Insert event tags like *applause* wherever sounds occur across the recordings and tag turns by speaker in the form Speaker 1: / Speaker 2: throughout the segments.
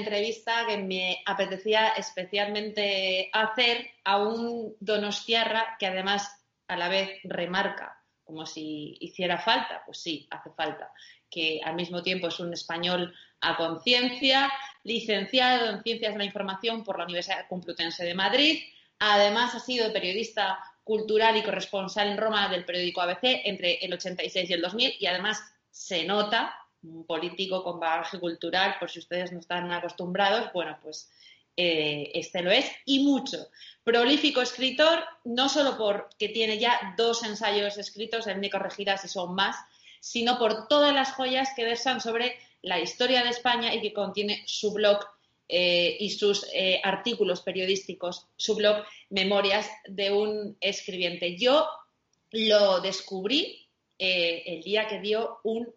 Speaker 1: entrevista que me apetecía especialmente hacer a un donostiarra que además a la vez remarca como si hiciera falta, pues sí, hace falta, que al mismo tiempo es un español a conciencia, licenciado en Ciencias de la Información por la Universidad Complutense de Madrid, además ha sido periodista cultural y corresponsal en Roma del periódico ABC entre el 86 y el 2000 y además se nota político con bagaje cultural, por si ustedes no están acostumbrados, bueno, pues eh, este lo es y mucho. Prolífico escritor, no solo porque tiene ya dos ensayos escritos, él me corregirá si son más, sino por todas las joyas que versan sobre la historia de España y que contiene su blog eh, y sus eh, artículos periodísticos, su blog Memorias de un escribiente. Yo lo descubrí el día que dio un,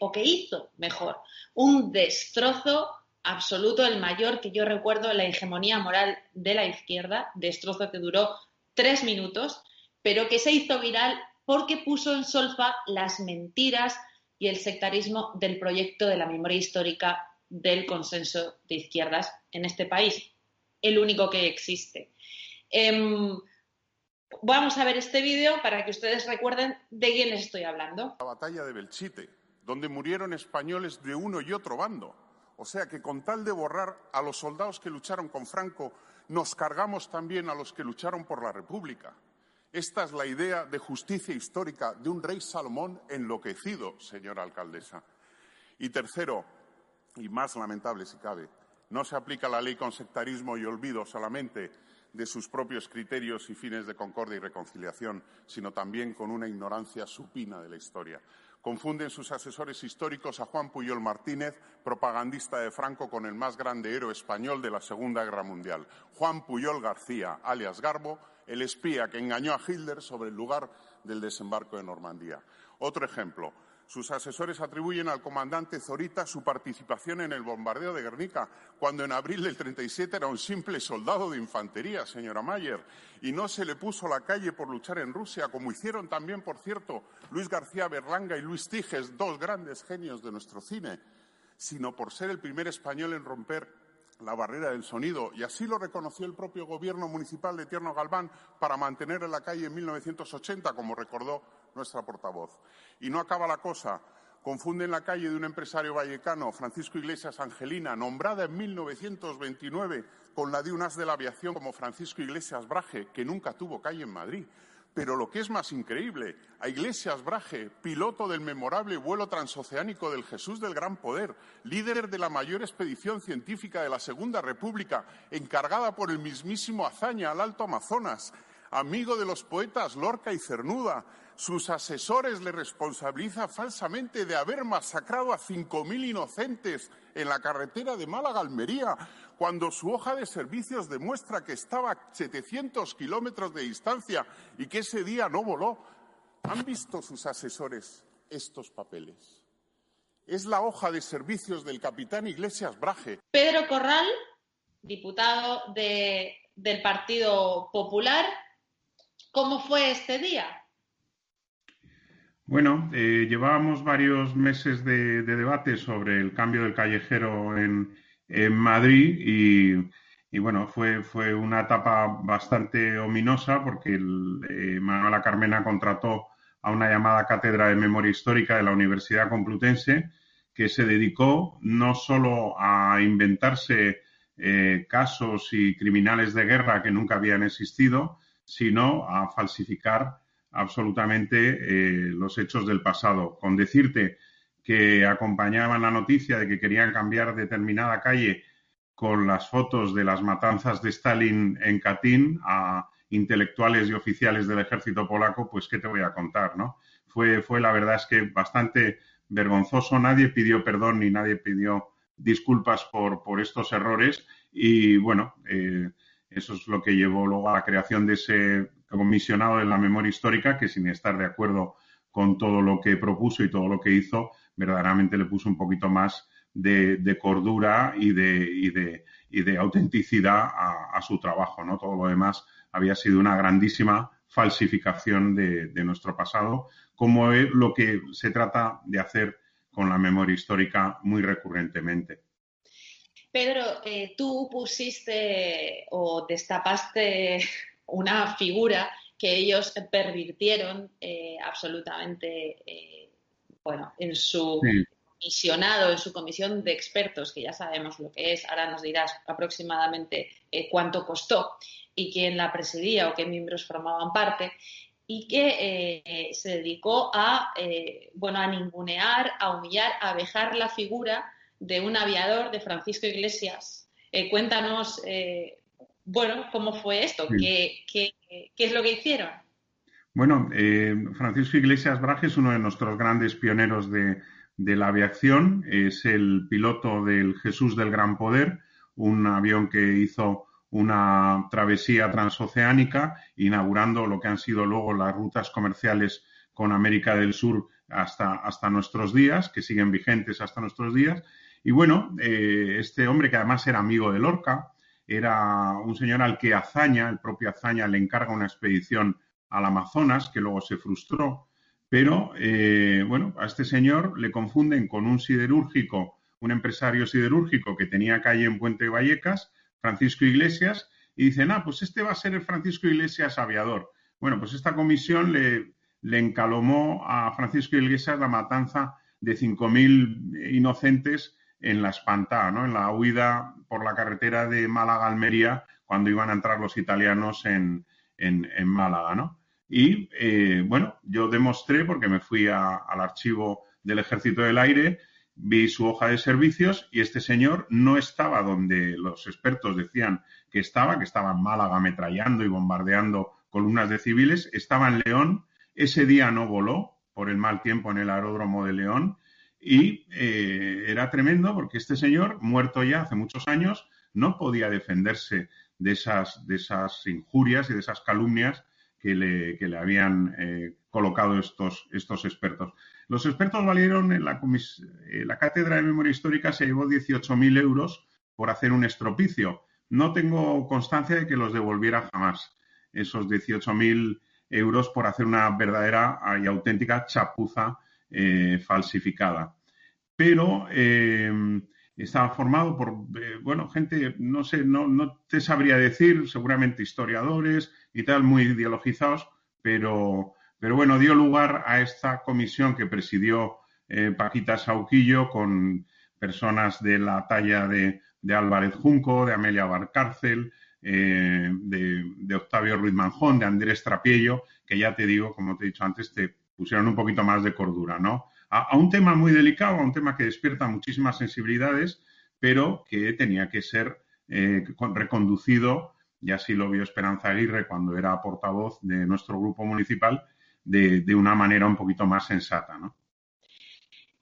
Speaker 1: o que hizo mejor, un destrozo absoluto, el mayor que yo recuerdo, la hegemonía moral de la izquierda, destrozo que duró tres minutos, pero que se hizo viral porque puso en solfa las mentiras y el sectarismo del proyecto de la memoria histórica del consenso de izquierdas en este país, el único que existe. Em, vamos a ver este vídeo para que ustedes recuerden de quién les estoy hablando.
Speaker 2: La batalla de Belchite, donde murieron españoles de uno y otro bando. O sea que con tal de borrar a los soldados que lucharon con Franco, nos cargamos también a los que lucharon por la República. Esta es la idea de justicia histórica de un rey Salomón enloquecido, señora alcaldesa. Y tercero, y más lamentable si cabe, no se aplica la ley con sectarismo y olvido solamente de sus propios criterios y fines de concordia y reconciliación, sino también con una ignorancia supina de la historia. Confunden sus asesores históricos a Juan Puyol Martínez, propagandista de Franco, con el más grande héroe español de la Segunda Guerra Mundial, Juan Puyol García, alias Garbo, el espía que engañó a Hitler sobre el lugar del desembarco de Normandía. Otro ejemplo, sus asesores atribuyen al comandante Zorita su participación en el bombardeo de Guernica, cuando en abril del 37 era un simple soldado de infantería, señora Mayer, y no se le puso la calle por luchar en Rusia, como hicieron también, por cierto, Luis García Berlanga y Luis Tiges, dos grandes genios de nuestro cine, sino por ser el primer español en romper la barrera del sonido, y así lo reconoció el propio gobierno municipal de Tierno Galván para mantener en la calle en 1980, como recordó nuestra portavoz. Y no acaba la cosa. Confunden la calle de un empresario vallecano, Francisco Iglesias Angelina, nombrada en 1929 con la de un as de la aviación como Francisco Iglesias Braje, que nunca tuvo calle en Madrid. Pero lo que es más increíble, a Iglesias Braje, piloto del memorable vuelo transoceánico del Jesús del Gran Poder, líder de la mayor expedición científica de la Segunda República, encargada por el mismísimo Azaña al Alto Amazonas, amigo de los poetas Lorca y Cernuda, sus asesores le responsabilizan falsamente de haber masacrado a 5.000 inocentes en la carretera de Málaga-Almería, cuando su hoja de servicios demuestra que estaba a 700 kilómetros de distancia y que ese día no voló. ¿Han visto sus asesores estos papeles? Es la hoja de servicios del capitán Iglesias Braje.
Speaker 1: Pedro Corral, diputado del Partido Popular, ¿cómo fue este día?
Speaker 3: Bueno, eh, llevábamos varios meses de, debate sobre el cambio del callejero en, Madrid y, bueno, fue, fue una etapa bastante ominosa porque eh, Manuela Carmena contrató a una llamada cátedra de memoria histórica de la Universidad Complutense que se dedicó no solo a inventarse eh, casos y criminales de guerra que nunca habían existido, sino a falsificar absolutamente eh, los hechos del pasado. Con decirte que acompañaban la noticia de que querían cambiar determinada calle con las fotos de las matanzas de Stalin en Katyn a intelectuales y oficiales del ejército polaco, pues qué te voy a contar, ¿no? Fue, fue la verdad es que bastante vergonzoso, nadie pidió perdón ni nadie pidió disculpas por, por estos errores y bueno, eh, eso es lo que llevó luego a la creación de ese comisionado de la memoria histórica que sin estar de acuerdo con todo lo que propuso y todo lo que hizo, verdaderamente le puso un poquito más de, cordura y de, de, autenticidad a, su trabajo. ¿no? Todo lo demás había sido una grandísima falsificación de, nuestro pasado, como es lo que se trata de hacer con la memoria histórica muy recurrentemente.
Speaker 1: Pedro, eh, tú pusiste o destapaste una figura que ellos pervirtieron eh, absolutamente, eh, bueno, en su comisionado, en su comisión de expertos, que ya sabemos lo que es, ahora nos dirás aproximadamente eh, cuánto costó y quién la presidía o qué miembros formaban parte, y que se dedicó a, bueno, a ningunear, a humillar, a vejar la figura de un aviador de Francisco Iglesias. cuéntanos bueno, ¿cómo fue esto? ¿Qué, es lo que hicieron?
Speaker 3: Bueno, eh, Francisco Iglesias Braje es uno de nuestros grandes pioneros de, la aviación. Es el piloto del Jesús del Gran Poder, un avión que hizo una travesía transoceánica, inaugurando lo que han sido luego las rutas comerciales con América del Sur hasta, hasta nuestros días, que siguen vigentes hasta nuestros días. Y bueno, eh, este hombre que además era amigo de Lorca, era un señor al que Azaña, el propio Azaña, le encarga una expedición al Amazonas, que luego se frustró. Pero, eh, bueno, a este señor le confunden con un siderúrgico, un empresario siderúrgico que tenía calle en Puente Vallecas, Francisco Iglesias, y dicen, ah, pues este va a ser el Francisco Iglesias aviador. Bueno, pues esta comisión le, le encalomó a Francisco Iglesias la matanza de 5.000 inocentes en la espantada, ¿no? En la huida por la carretera de Málaga-Almería cuando iban a entrar los italianos en, Málaga, ¿no? Y eh, bueno, yo demostré, porque me fui al archivo del Ejército del Aire, vi su hoja de servicios y este señor no estaba donde los expertos decían que estaba, que estaba en Málaga ametrallando y bombardeando columnas de civiles, estaba en León, ese día no voló por el mal tiempo en el aeródromo de León y eh, era tremendo porque este señor, muerto ya hace muchos años, no podía defenderse de esas, de esas injurias y de esas calumnias que le, que le habían eh, colocado estos, estos expertos. Los expertos valieron en la, eh, la Cátedra de Memoria Histórica se llevó 18.000 euros por hacer un estropicio. No tengo constancia de que los devolviera jamás, esos 18.000 euros por hacer una verdadera y auténtica chapuza eh, falsificada. Pero eh, estaba formado por, bueno, gente, no sé, no, no te sabría decir, seguramente historiadores y tal, muy ideologizados, pero pero bueno, dio lugar a esta comisión que presidió eh, Paquita Sauquillo con personas de la talla de, Álvarez Junco, de Amelia Barcárcel, eh, de, Octavio Ruiz Manjón, de Andrés Trapiello, que ya te digo, como te he dicho antes, te pusieron un poquito más de cordura, ¿no? A, un tema muy delicado, a un tema que despierta muchísimas sensibilidades, pero que tenía que ser eh, reconducido, y así lo vio Esperanza Aguirre cuando era portavoz de nuestro grupo municipal, de, una manera un poquito más sensata, ¿no?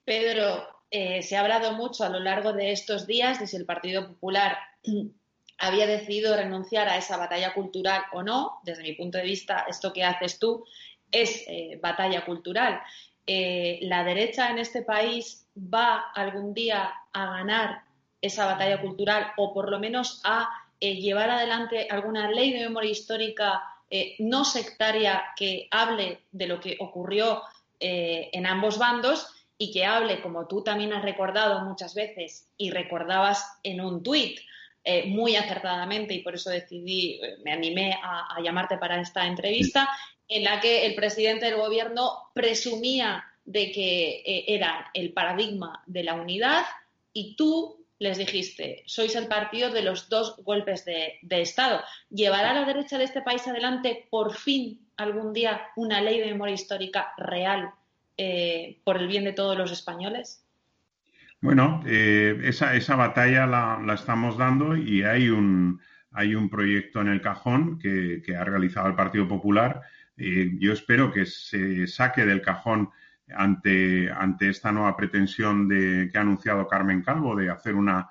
Speaker 1: Pedro, eh, se ha hablado mucho a lo largo de estos días de si el Partido Popular *clears throat* había decidido renunciar a esa batalla cultural o no. Desde mi punto de vista, esto que haces tú es eh, batalla cultural. Eh, ¿La derecha en este país va algún día a ganar esa batalla cultural o por lo menos a llevar adelante alguna ley de memoria histórica eh, no sectaria que hable de lo que ocurrió eh, en ambos bandos y que hable, como tú también has recordado muchas veces y recordabas en un tuit, eh, muy acertadamente, y por eso decidí, me animé a, llamarte para esta entrevista, en la que el presidente del gobierno presumía de que era el paradigma de la unidad y tú les dijiste, sois el partido de los dos golpes de, Estado. ¿Llevará la derecha de este país adelante por fin algún día una ley de memoria histórica real eh, por el bien de todos los españoles?
Speaker 3: Bueno, eh, esa, batalla la, estamos dando y hay un, hay un proyecto en el cajón que, ha realizado el Partido Popular. Eh, yo espero que se saque del cajón ante, ante esta nueva pretensión de, que ha anunciado Carmen Calvo de hacer una,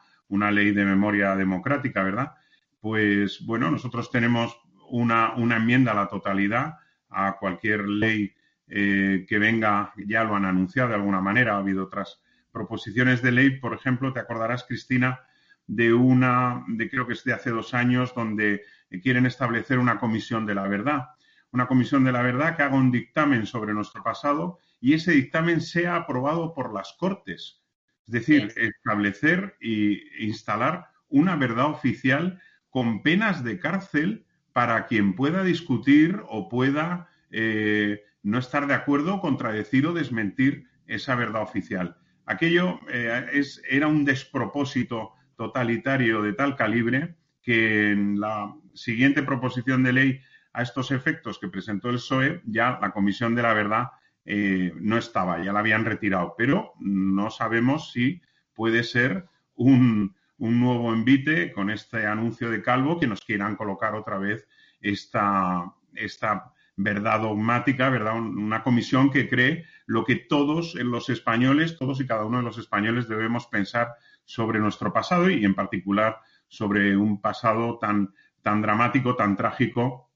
Speaker 3: ley de memoria democrática, ¿verdad? Pues bueno, nosotros tenemos una, una enmienda a la totalidad a cualquier ley eh, que venga, ya lo han anunciado de alguna manera, ha habido otras proposiciones de ley, por ejemplo, te acordarás, Cristina, de una, de creo que es de hace dos años, donde quieren establecer una comisión de la verdad. Una comisión de la verdad que haga un dictamen sobre nuestro pasado y ese dictamen sea aprobado por las Cortes. Es decir, establecer e instalar una verdad oficial con penas de cárcel para quien pueda discutir o pueda eh, no estar de acuerdo, contradecir o desmentir esa verdad oficial. Aquello eh, es, era un despropósito totalitario de tal calibre que en la siguiente proposición de ley a estos efectos que presentó el PSOE, ya la Comisión de la Verdad eh, no estaba, ya la habían retirado, pero no sabemos si puede ser un, nuevo envite con este anuncio de Calvo que nos quieran colocar otra vez esta, esta verdad dogmática, ¿verdad? Una comisión que cree lo que todos los españoles, todos y cada uno de los españoles debemos pensar sobre nuestro pasado y en particular sobre un pasado tan, tan dramático, tan trágico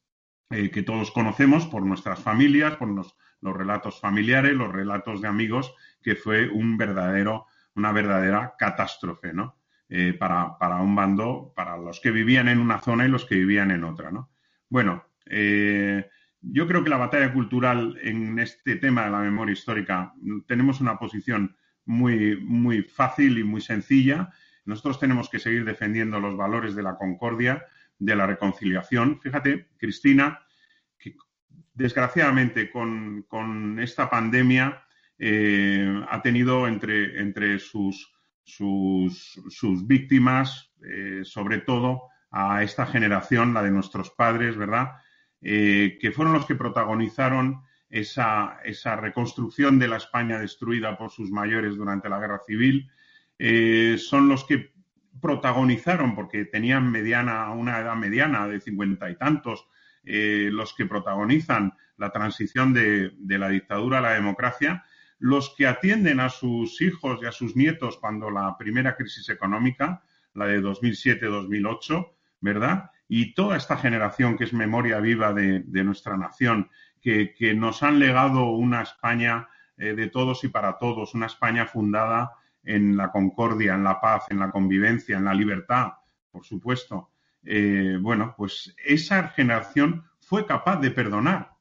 Speaker 3: eh, que todos conocemos por nuestras familias, por los, relatos familiares, los relatos de amigos, que fue un verdadero, una verdadera catástrofe, ¿no? Eh, para, para, un bando, para los que vivían en una zona y los que vivían en otra, ¿no? Bueno, eh, yo creo que la batalla cultural en este tema de la memoria histórica tenemos una posición muy, muy fácil y muy sencilla. Nosotros tenemos que seguir defendiendo los valores de la concordia, de la reconciliación. Fíjate, Cristina, desgraciadamente con, esta pandemia eh, ha tenido entre, entre sus, sus, víctimas, eh, sobre todo a esta generación, la de nuestros padres, ¿verdad? eh, que fueron los que protagonizaron esa, reconstrucción de la España destruida por sus mayores durante la Guerra Civil, son los que protagonizaron, porque tenían mediana, una edad mediana de cincuenta y tantos, eh, los que protagonizan la transición de, la dictadura a la democracia, los que atienden a sus hijos y a sus nietos cuando la primera crisis económica, la de 2007-2008, ¿verdad? Y toda esta generación que es memoria viva de, nuestra nación, que, nos han legado una España eh, de todos y para todos, una España fundada en la concordia, en la paz, en la convivencia, en la libertad, por supuesto. Eh, bueno, pues esa generación fue capaz de perdonar,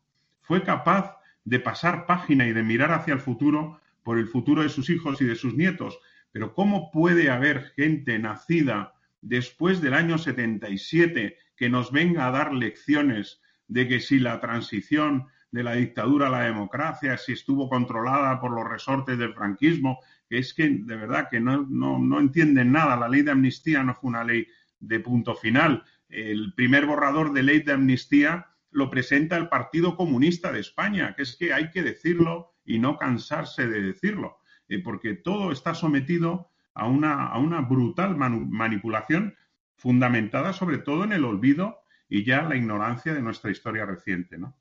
Speaker 3: fue capaz de pasar página y de mirar hacia el futuro por el futuro de sus hijos y de sus nietos. Pero ¿cómo puede haber gente nacida después del año 77 que nos venga a dar lecciones de que si la transición de la dictadura a la democracia, si estuvo controlada por los resortes del franquismo, que es que de verdad que no, no, entienden nada. La ley de amnistía no fue una ley de punto final. El primer borrador de ley de amnistía lo presenta el Partido Comunista de España, que es que hay que decirlo y no cansarse de decirlo, eh, porque todo está sometido a una, a una brutal manipulación fundamentada sobre todo en el olvido y ya la ignorancia de nuestra historia reciente, ¿no?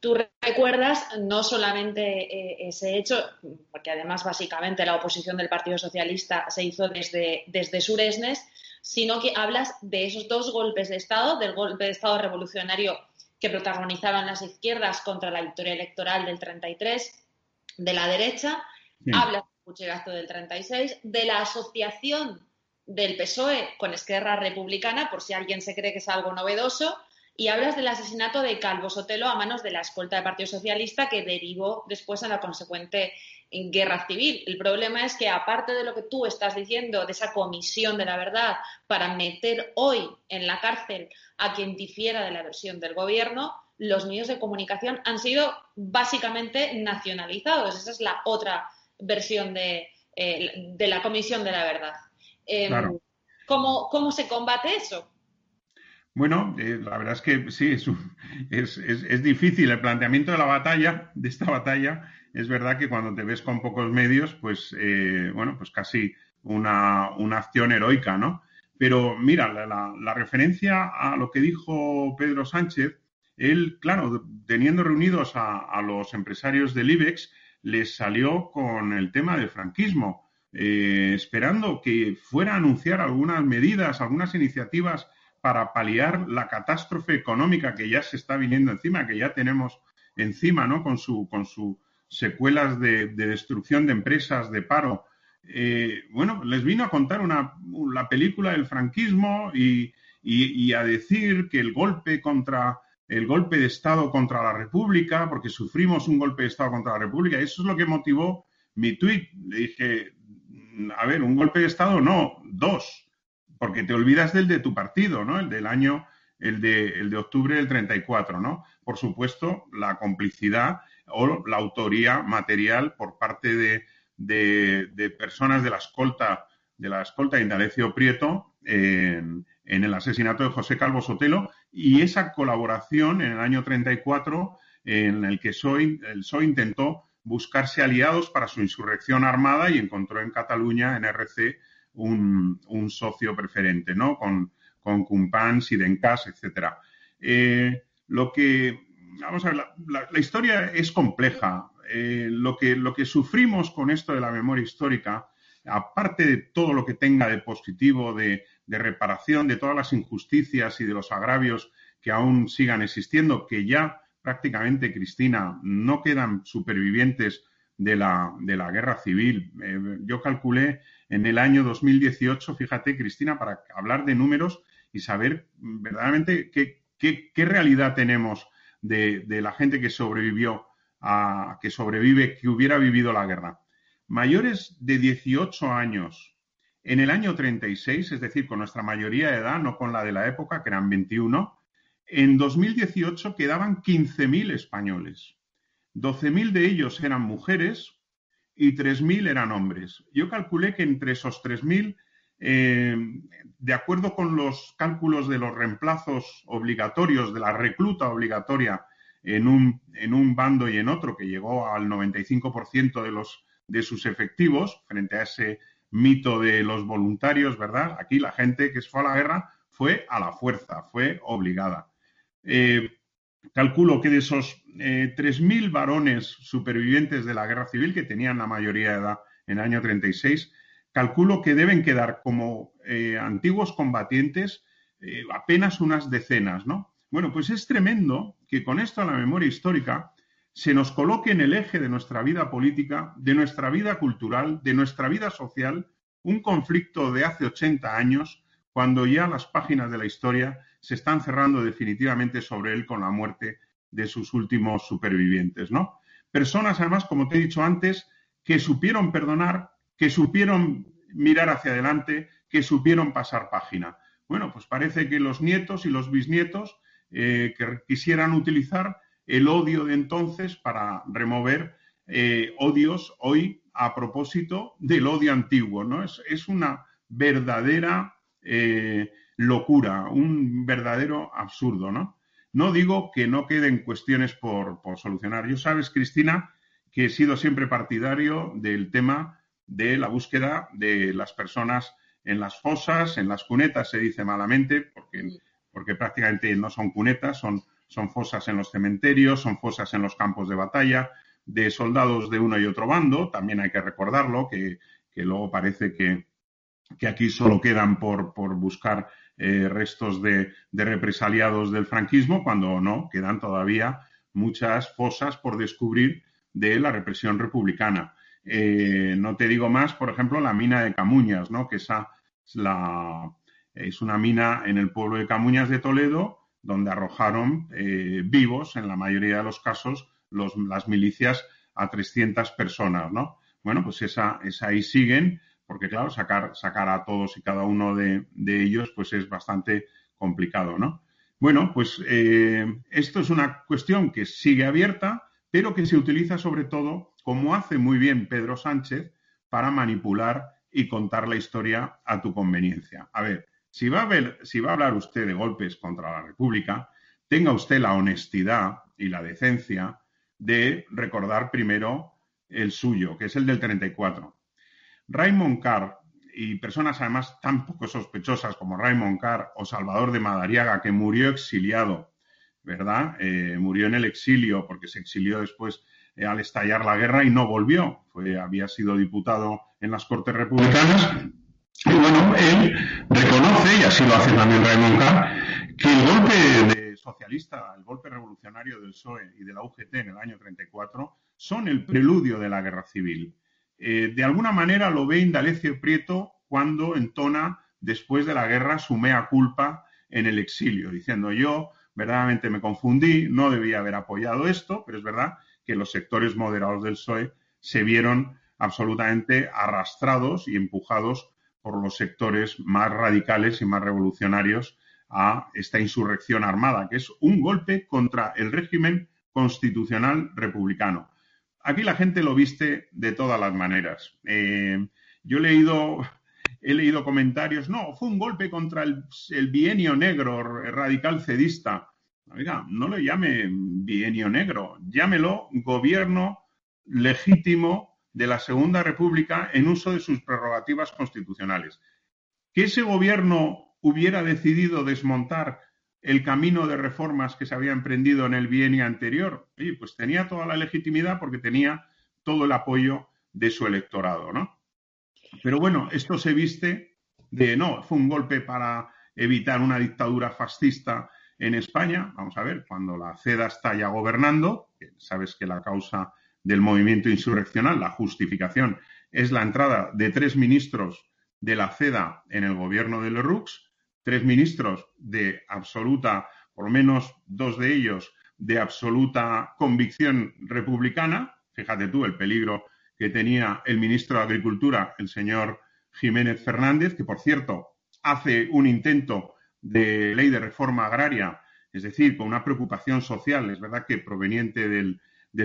Speaker 1: Tú recuerdas no solamente eh, ese hecho, porque además básicamente la oposición del Partido Socialista se hizo desde, desde Suresnes, sino que hablas de esos dos golpes de Estado, del golpe de Estado revolucionario que protagonizaron las izquierdas contra la victoria electoral del 33 de la derecha, hablas del puchegasto del 36, de la asociación del PSOE con Esquerra Republicana, por si alguien se cree que es algo novedoso, y hablas del asesinato de Calvo Sotelo a manos de la escolta del Partido Socialista que derivó después en la consecuente guerra civil. El problema es que, aparte de lo que tú estás diciendo, de esa comisión de la verdad para meter hoy en la cárcel a quien difiera de la versión del gobierno, los medios de comunicación han sido básicamente nacionalizados. Esa es la otra versión de, eh, la comisión de la verdad. Em, ¿cómo se combate eso?
Speaker 3: Bueno, eh, la verdad es que sí, es, es, difícil el planteamiento de la batalla, de esta batalla. Es verdad que cuando te ves con pocos medios, pues, eh, bueno, pues casi una, acción heroica, ¿no? Pero mira, la, referencia a lo que dijo Pedro Sánchez, él, claro, teniendo reunidos a, los empresarios del IBEX, les salió con el tema del franquismo, eh, esperando que fuera a anunciar algunas medidas, algunas iniciativas para paliar la catástrofe económica que ya se está viniendo encima, que ya tenemos encima, ¿no? Con su, con sus secuelas de, destrucción de empresas, de paro. Eh, bueno, les vino a contar una, la película del franquismo y, a decir que el golpe contra el golpe de Estado contra la República, porque sufrimos un golpe de Estado contra la República, eso es lo que motivó mi tuit. Le dije, a ver, un golpe de Estado no, dos porque te olvidas del de tu partido, ¿no? El del año, el de, el de octubre del 34, ¿no? Por supuesto, la complicidad o la autoría material por parte de, personas de la escolta, de la escolta de Indalecio Prieto en, el asesinato de José Calvo Sotelo y esa colaboración en el año 34 en el que Soy, el PSOE intentó buscarse aliados para su insurrección armada y encontró en Cataluña, en RC, un, socio preferente, ¿no? Con, con Cumpans, Dencas, etcétera. Eh, lo que, vamos a ver, la, historia es compleja. Eh, lo, que, lo que sufrimos con esto de la memoria histórica, aparte de todo lo que tenga de positivo, de, de reparación de todas las injusticias y de los agravios que aún sigan existiendo, que ya prácticamente, Cristina, no quedan supervivientes de la, de la guerra civil. Eh, yo calculé en el año 2018, fíjate, Cristina, para hablar de números y saber verdaderamente qué, qué, realidad tenemos de, de, la gente que sobrevivió, a, que sobrevive, que hubiera vivido la guerra. Mayores de 18 años en el año 36, es decir, con nuestra mayoría de edad, no con la de la época, que eran 21, en 2018 quedaban 15.000 españoles. 12.000 de ellos eran mujeres y 3.000 eran hombres. Yo calculé que entre esos 3.000 eh, de acuerdo con los cálculos de los reemplazos obligatorios, de la recluta obligatoria en un, en un bando y en otro, que llegó al 95% de, los, de sus efectivos, frente a ese mito de los voluntarios, ¿verdad? Aquí la gente que fue a la guerra fue a la fuerza, fue obligada. Eh, calculo que de esos 3.000 varones supervivientes de la guerra civil, que tenían la mayoría de edad en el año 36, calculo que deben quedar como eh, antiguos combatientes eh, apenas unas decenas, ¿no? Bueno, pues es tremendo que con esto la memoria histórica se nos coloque en el eje de nuestra vida política, de nuestra vida cultural, de nuestra vida social, un conflicto de hace 80 años, cuando ya las páginas de la historia se están cerrando definitivamente sobre él con la muerte de sus últimos supervivientes, ¿no? Personas, además, como te he dicho antes, que supieron perdonar que supieron mirar hacia adelante, que supieron pasar página. Bueno, pues parece que los nietos y los bisnietos eh, que quisieran utilizar el odio de entonces para remover eh, odios hoy a propósito del odio antiguo, ¿no? Es, una verdadera eh, locura, un verdadero absurdo, ¿no? No digo que no queden cuestiones por, por solucionar. Yo sabes, Cristina, que he sido siempre partidario del tema de la búsqueda de las personas en las fosas, en las cunetas se dice malamente, porque, porque prácticamente no son cunetas, son, son fosas en los cementerios, son fosas en los campos de batalla, de soldados de uno y otro bando, también hay que recordarlo, que, luego parece que, aquí solo quedan por, por buscar eh, restos de, de, represaliados del franquismo, cuando no, quedan todavía muchas fosas por descubrir de la represión republicana. Eh, no te digo más, por ejemplo, la mina de Camuñas, ¿no? que esa es, la, es una mina en el pueblo de Camuñas de Toledo, donde arrojaron eh, vivos, en la mayoría de los casos, las milicias a 300 personas, ¿no? Bueno, pues esa, esa ahí siguen, porque claro, sacar, sacar a todos y cada uno de, ellos, pues es bastante complicado, ¿no? Bueno, pues eh, esto es una cuestión que sigue abierta, pero que se utiliza sobre todo como hace muy bien Pedro Sánchez, para manipular y contar la historia a tu conveniencia. A ver, si va a, ver, si va a hablar usted de golpes contra la República, tenga usted la honestidad y la decencia de recordar primero el suyo, que es el del 34. Raymond Carr y personas además tan poco sospechosas como Raymond Carr o Salvador de Madariaga, que murió exiliado, ¿verdad? Eh, murió en el exilio porque se exilió después eh, al estallar la guerra y no volvió. Había sido diputado en las Cortes Republicanas. Y bueno, él reconoce, y así lo hace también Raymond Carr, que el golpe de socialista, el golpe revolucionario del PSOE y de la UGT en el año 34 son el preludio de la guerra civil. Eh, de alguna manera lo ve Indalecio Prieto cuando entona después de la guerra su mea culpa en el exilio, diciendo yo verdaderamente me confundí, no debía haber apoyado esto, pero es verdad que los sectores moderados del PSOE se vieron absolutamente arrastrados y empujados por los sectores más radicales y más revolucionarios a esta insurrección armada, que es un golpe contra el régimen constitucional republicano. Aquí la gente lo viste de todas las maneras. Eh, yo he leído, he leído comentarios, no, fue un golpe contra el, el bienio negro radical cedista. Oiga, no lo llame bienio negro, llámelo gobierno legítimo de la Segunda República en uso de sus prerrogativas constitucionales. Que ese gobierno hubiera decidido desmontar el camino de reformas que se había emprendido en el bienio anterior, pues tenía toda la legitimidad porque tenía todo el apoyo de su electorado, ¿no? Pero bueno, esto se viste de no, fue un golpe para evitar una dictadura fascista en España, vamos a ver, cuando la CEDA está ya gobernando, sabes que la causa del movimiento insurreccional, la justificación, es la entrada de tres ministros de la CEDA en el gobierno de Lerux, tres ministros de absoluta, por lo menos dos de ellos, de absoluta convicción republicana. Fíjate tú el peligro que tenía el ministro de Agricultura, el señor Jiménez Fernández, que por cierto hace un intento de ley de reforma agraria, es decir, con una preocupación social, es verdad que proveniente del,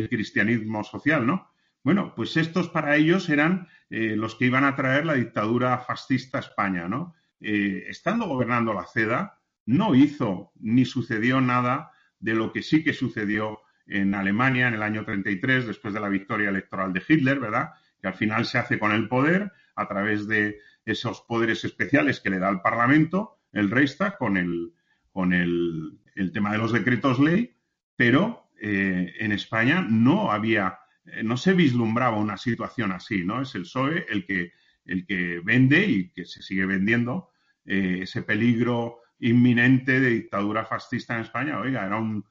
Speaker 3: cristianismo social, ¿no? Bueno, pues estos para ellos eran eh, los que iban a traer la dictadura fascista a España, ¿no? Eh, estando gobernando la CEDA, no hizo ni sucedió nada de lo que sí que sucedió en Alemania en el año 33, después de la victoria electoral de Hitler, ¿verdad? Que al final se hace con el poder a través de esos poderes especiales que le da el Parlamento, el Reichstag, con el, con el, tema de los decretos ley, pero eh, en España no había eh, no se vislumbraba una situación así, ¿no? Es el PSOE el que, el que vende y que se sigue vendiendo eh, ese peligro inminente de dictadura fascista en España. Oiga, era un,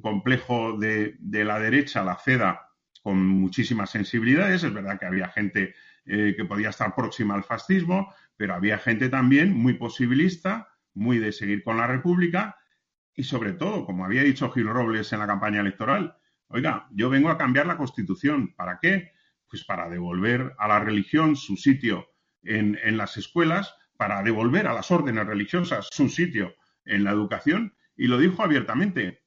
Speaker 3: complejo de, la derecha, la CEDA, con muchísimas sensibilidades. Es verdad que había gente eh, que podía estar próxima al fascismo, pero había gente también muy posibilista, muy de seguir con la República y sobre todo, como había dicho Gil Robles en la campaña electoral, Oiga, yo vengo a cambiar la Constitución. ¿Para qué? Pues para devolver a la religión su sitio en, las escuelas, para devolver a las órdenes religiosas su sitio en la educación. Y lo dijo abiertamente.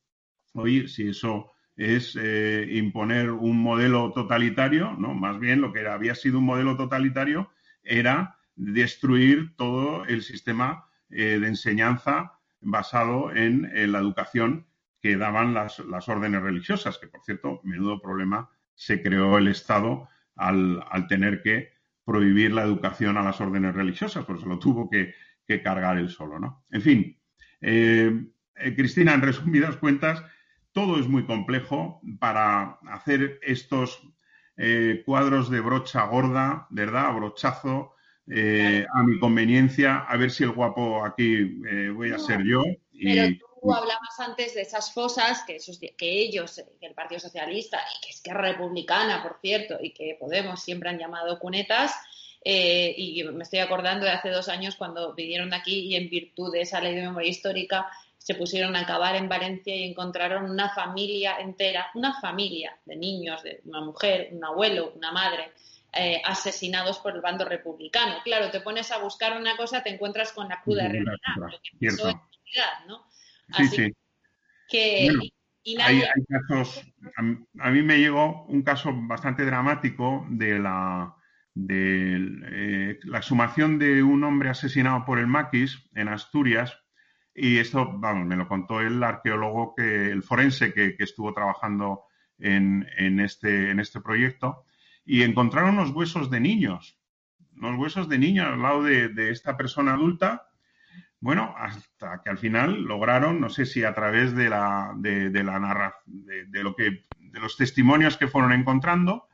Speaker 3: Oye, si eso es eh, imponer un modelo totalitario, no, más bien lo que había sido un modelo totalitario era destruir todo el sistema eh, de enseñanza basado en la educación que daban las, órdenes religiosas, que por cierto, menudo problema se creó el Estado al, tener que prohibir la educación a las órdenes religiosas, pues se lo tuvo que, cargar él solo, ¿no? En fin, eh, eh, Cristina, en resumidas cuentas, todo es muy complejo para hacer estos eh, cuadros de brocha gorda, ¿verdad? brochazo, a mi conveniencia, a ver si el guapo aquí voy a ser yo.
Speaker 1: Y, tú hablabas antes de esas fosas que, que ellos, que el Partido Socialista y que es que Republicana, por cierto, y que Podemos siempre han llamado cunetas. Eh, y me estoy acordando de hace dos años cuando vinieron aquí y en virtud de esa ley de memoria histórica se pusieron a acabar en Valencia y encontraron una familia entera, una familia de niños, de una mujer, un abuelo, una madre, eh, asesinados por el bando republicano. Claro, te pones a buscar una cosa, te encuentras con la cruda realidad,
Speaker 3: ¿no? Sí, sí. Que, hay, casos, a, mí me llegó un caso bastante dramático de la de eh, la exhumación de un hombre asesinado por el maquis en Asturias y esto, vamos, me lo contó el arqueólogo que el forense que, estuvo trabajando en, en, este, en este proyecto y encontraron unos huesos de niños, unos huesos de niños al lado de, de esta persona adulta bueno, hasta que al final lograron, no sé si a través de la, de, la narración, de, lo que, de los testimonios que fueron encontrando,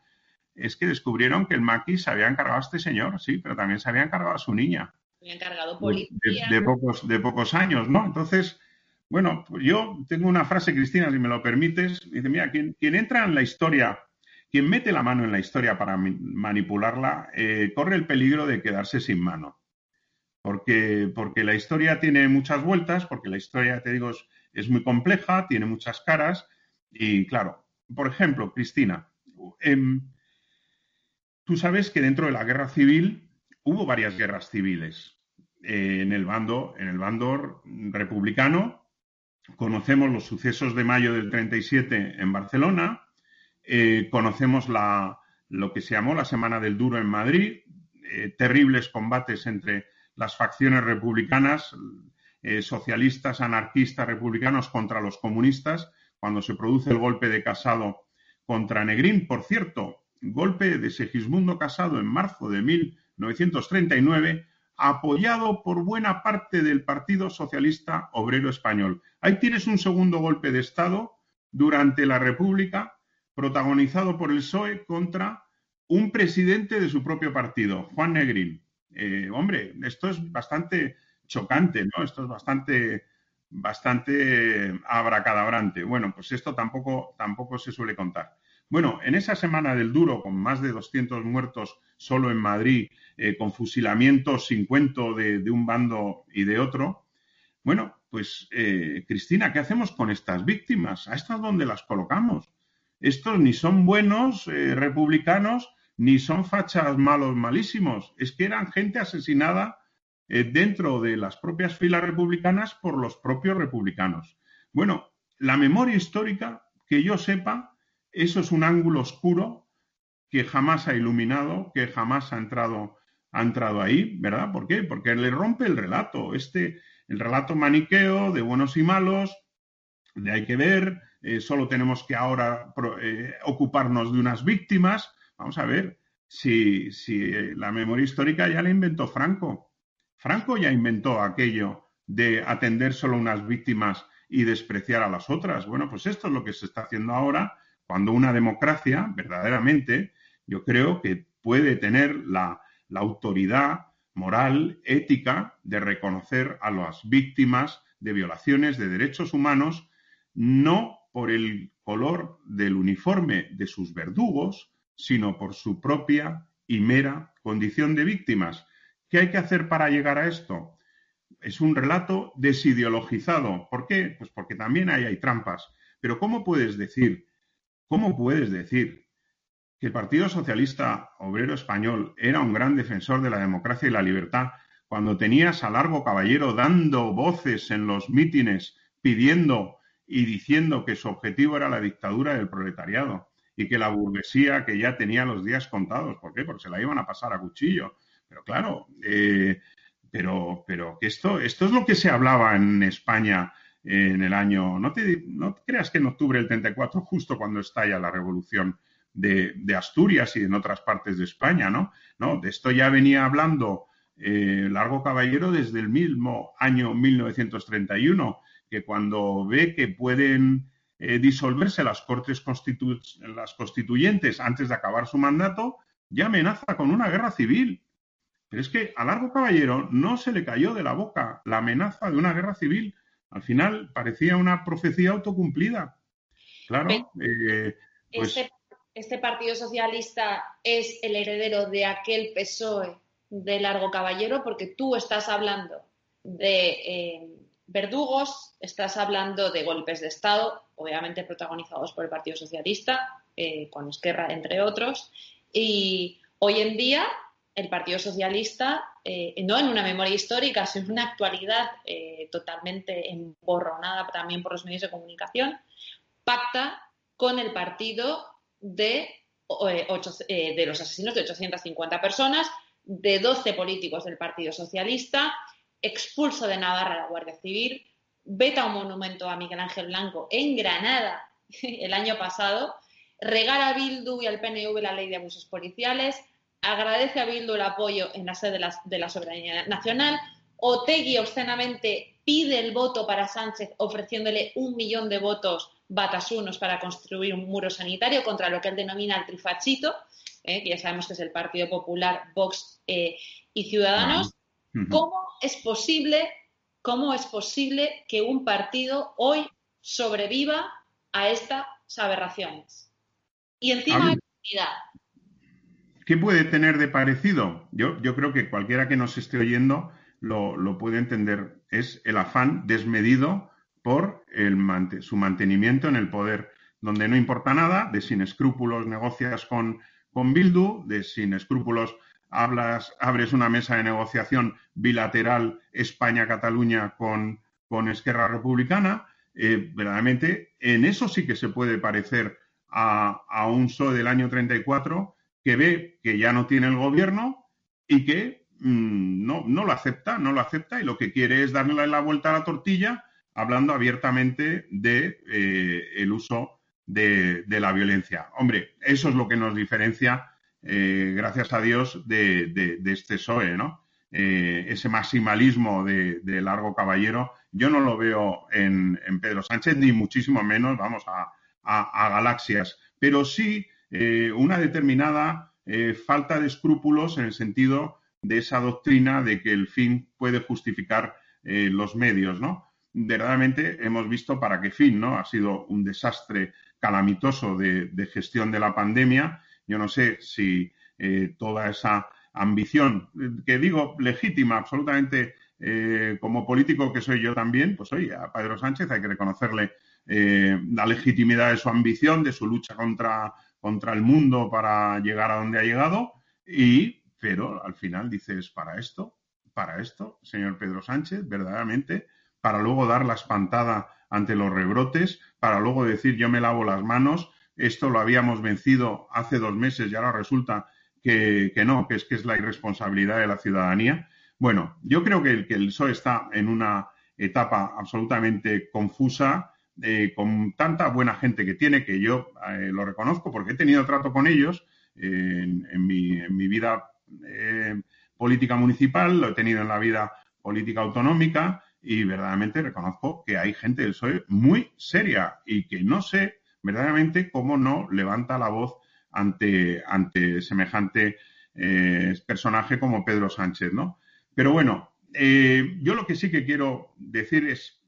Speaker 3: es que descubrieron que el maquis se había encargado a este señor, sí, pero también se había encargado a su niña.
Speaker 1: Se encargado policía.
Speaker 3: De, pocos, de pocos años, ¿no? Entonces, bueno, yo tengo una frase, Cristina, si me lo permites, dice, mira, quien, quien entra en la historia, quien mete la mano en la historia para manipularla, eh, corre el peligro de quedarse sin mano porque, porque la historia tiene muchas vueltas, porque la historia, te digo, es, muy compleja, tiene muchas caras y claro, por ejemplo, Cristina, em, tú sabes que dentro de la guerra civil hubo varias guerras civiles eh, en el bando, en el bando republicano. Conocemos los sucesos de mayo del 37 en Barcelona, eh, conocemos la, lo que se llamó la Semana del Duro en Madrid, eh, terribles combates entre las facciones republicanas, eh, socialistas, anarquistas, republicanos contra los comunistas, cuando se produce el golpe de Casado contra Negrín. Por cierto, golpe de Segismundo Casado en marzo de 1939, apoyado por buena parte del Partido Socialista Obrero Español. Ahí tienes un segundo golpe de Estado durante la República, protagonizado por el PSOE contra un presidente de su propio partido, Juan Negrín. Eh, hombre, esto es bastante chocante, ¿no? Esto es bastante, bastante abracadabrante. Bueno, pues esto tampoco, tampoco se suele contar. Bueno, en esa semana del duro, con más de 200 muertos solo en Madrid, eh, con fusilamientos sin cuento de, un bando y de otro, bueno, pues eh, Cristina, ¿qué hacemos con estas víctimas? ¿A estas dónde las colocamos? Estos ni son buenos republicanos ni son fachas malos malísimos, es que eran gente asesinada eh, dentro de las propias filas republicanas por los propios republicanos. Bueno, la memoria histórica, que yo sepa, eso es un ángulo oscuro que jamás ha iluminado, que jamás ha entrado, ha entrado ahí, ¿verdad? ¿Por qué? Porque le rompe el relato, este, el relato maniqueo de buenos y malos, de hay que ver, eh, solo tenemos que ahora eh, ocuparnos de unas víctimas. Vamos a ver si, si eh, la memoria histórica ya la inventó Franco. Franco ya inventó aquello de atender solo unas víctimas y despreciar a las otras. Bueno, pues esto es lo que se está haciendo ahora cuando una democracia, verdaderamente, yo creo que puede tener la, la autoridad moral, ética, de reconocer a las víctimas de violaciones de derechos humanos, no por el color del uniforme de sus verdugos, sino por su propia y mera condición de víctimas. ¿Qué hay que hacer para llegar a esto? Es un relato desideologizado. ¿Por qué? Pues porque también ahí hay trampas. Pero ¿cómo puedes decir, cómo puedes decir que el Partido Socialista Obrero Español era un gran defensor de la democracia y la libertad cuando tenías a Largo Caballero dando voces en los mítines pidiendo y diciendo que su objetivo era la dictadura del proletariado y que la burguesía que ya tenía los días contados. ¿Por qué? Porque se la iban a pasar a cuchillo. Pero claro, eh, pero, pero que esto, esto es lo que se hablaba en España en el año, no te, no creas que en octubre del 34, justo cuando estalla la revolución de, Asturias y en otras partes de España, ¿no? No, de esto ya venía hablando eh, Largo Caballero desde el mismo año 1931, que cuando ve que pueden eh, disolverse las cortes las constituyentes antes de acabar su mandato, ya amenaza con una guerra civil. Pero es que a Largo Caballero no se le cayó de la boca la amenaza de una guerra civil. Al final parecía una profecía autocumplida. Claro.
Speaker 1: Eh, pues este, este, Partido Socialista es el heredero de aquel PSOE de Largo Caballero, porque tú estás hablando de eh, verdugos, estás hablando de golpes de Estado, obviamente protagonizados por el Partido Socialista, eh, con Esquerra, entre otros, y hoy en día el Partido Socialista, eh, no en una memoria histórica, sino en una actualidad eh, totalmente emborronada también por los medios de comunicación, pacta con el partido de, de los asesinos de 850 personas, de 12 políticos del Partido Socialista, expulso de Navarra a la Guardia Civil, veta un monumento a Miguel Ángel Blanco en Granada *laughs* el año pasado, regala a Bildu y al PNV la ley de abusos policiales, agradece a Bildu el apoyo en la sede de la, soberanía nacional, Otegui obscenamente pide el voto para Sánchez ofreciéndole un millón de votos batasunos para construir un muro sanitario contra lo que él denomina el trifachito, eh, que ya sabemos que es el Partido Popular, Vox eh, y Ciudadanos. ¿Cómo es posible, cómo es posible que un partido hoy sobreviva a estas aberraciones? Y encima hay
Speaker 3: ¿Qué puede tener de parecido? Yo, yo creo que cualquiera que nos esté oyendo lo, puede entender. Es el afán desmedido por el, su mantenimiento en el poder, donde no importa nada, de sin escrúpulos negocias con, con Bildu, de sin escrúpulos hablas, abres una mesa de negociación bilateral España-Cataluña con, con Esquerra Republicana. Eh, verdaderamente, en eso sí que se puede parecer a, a un PSOE del año 34 que ve que ya no tiene el gobierno y que mm, no, no lo acepta, no lo acepta y lo que quiere es darle la vuelta a la tortilla hablando abiertamente de eh, el uso de, la violencia. Hombre, eso es lo que nos diferencia, eh, gracias a Dios, de, este PSOE, ¿no? Eh, ese maximalismo de, largo caballero, yo no lo veo en, Pedro Sánchez, ni muchísimo menos, vamos, a, galaxias. Pero sí eh, una determinada falta de escrúpulos en el sentido de esa doctrina de que el fin puede justificar los medios, ¿no? Verdaderamente hemos visto para qué fin, ¿no? Ha sido un desastre calamitoso de, gestión de la pandemia. Yo no sé si toda esa ambición, que digo legítima, absolutamente como político que soy yo también, pues oye, a Pedro Sánchez hay que reconocerle la legitimidad de su ambición, de su lucha contra contra el mundo para llegar a donde ha llegado y, pero al final dices, para esto, para esto, señor Pedro Sánchez, verdaderamente, para luego dar la espantada ante los rebrotes, para luego decir yo me lavo las manos, esto lo habíamos vencido hace dos meses y ahora resulta que, no, que es que es la irresponsabilidad de la ciudadanía. Bueno, yo creo que el, que PSOE está en una etapa absolutamente confusa, eh, con tanta buena gente que tiene, que yo eh, lo reconozco porque he tenido trato con ellos en, mi, en, mi, vida eh, política municipal, lo he tenido en la vida política autonómica y verdaderamente reconozco que hay gente del PSOE muy seria y que no sé verdaderamente cómo no levanta la voz ante, ante semejante personaje como Pedro Sánchez, ¿no? Pero bueno, yo lo que sí que quiero decir es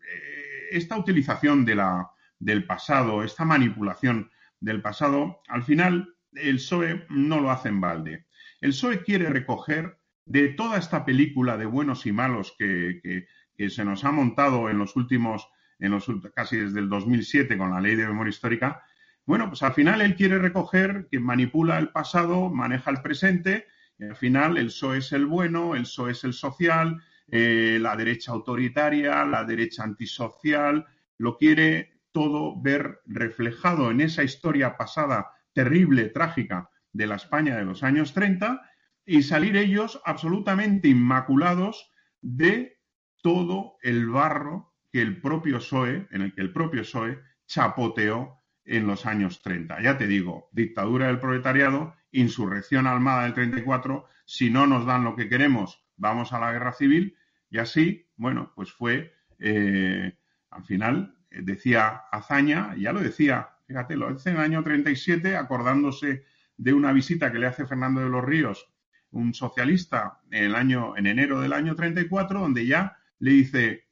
Speaker 3: esta utilización del pasado, esta manipulación del pasado, al final el PSOE no lo hace en balde. El PSOE quiere recoger de toda esta película de buenos y malos que, se nos ha montado en los últimos, en los, casi desde el 2007 con la ley de memoria histórica, bueno, pues al final él quiere recoger que manipula el pasado, maneja el presente, y al final el PSOE es el bueno, el PSOE es el social, eh, la derecha autoritaria, la derecha antisocial, lo quiere todo ver reflejado en esa historia pasada terrible, trágica de la España de los años 30 y salir ellos absolutamente inmaculados de todo el barro que el propio PSOE, en el que el propio PSOE chapoteó en los años 30. Ya te digo, dictadura del proletariado, insurrección armada del 34, si no nos dan lo que queremos, vamos a la guerra civil y así, bueno, pues fue, eh, al final, eh, decía Azaña, ya lo decía, fíjate, lo dice en el año 37, acordándose de una visita que le hace Fernando de los Ríos, un socialista, en el año, en enero del año 34, donde ya le dice,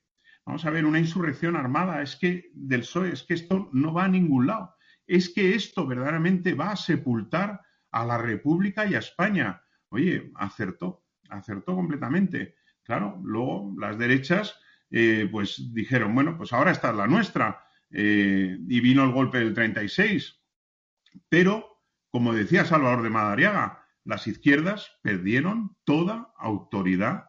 Speaker 3: vamos a ver, una insurrección armada, es que del PSOE, es que esto no va a ningún lado, es que esto verdaderamente va a sepultar a la República y a España. Oye, acertó, acertó completamente. Claro, luego las derechas eh, pues dijeron, bueno, pues ahora está la nuestra. Eh, y vino el golpe del 36. Pero, como decía Salvador de Madariaga, las izquierdas perdieron toda autoridad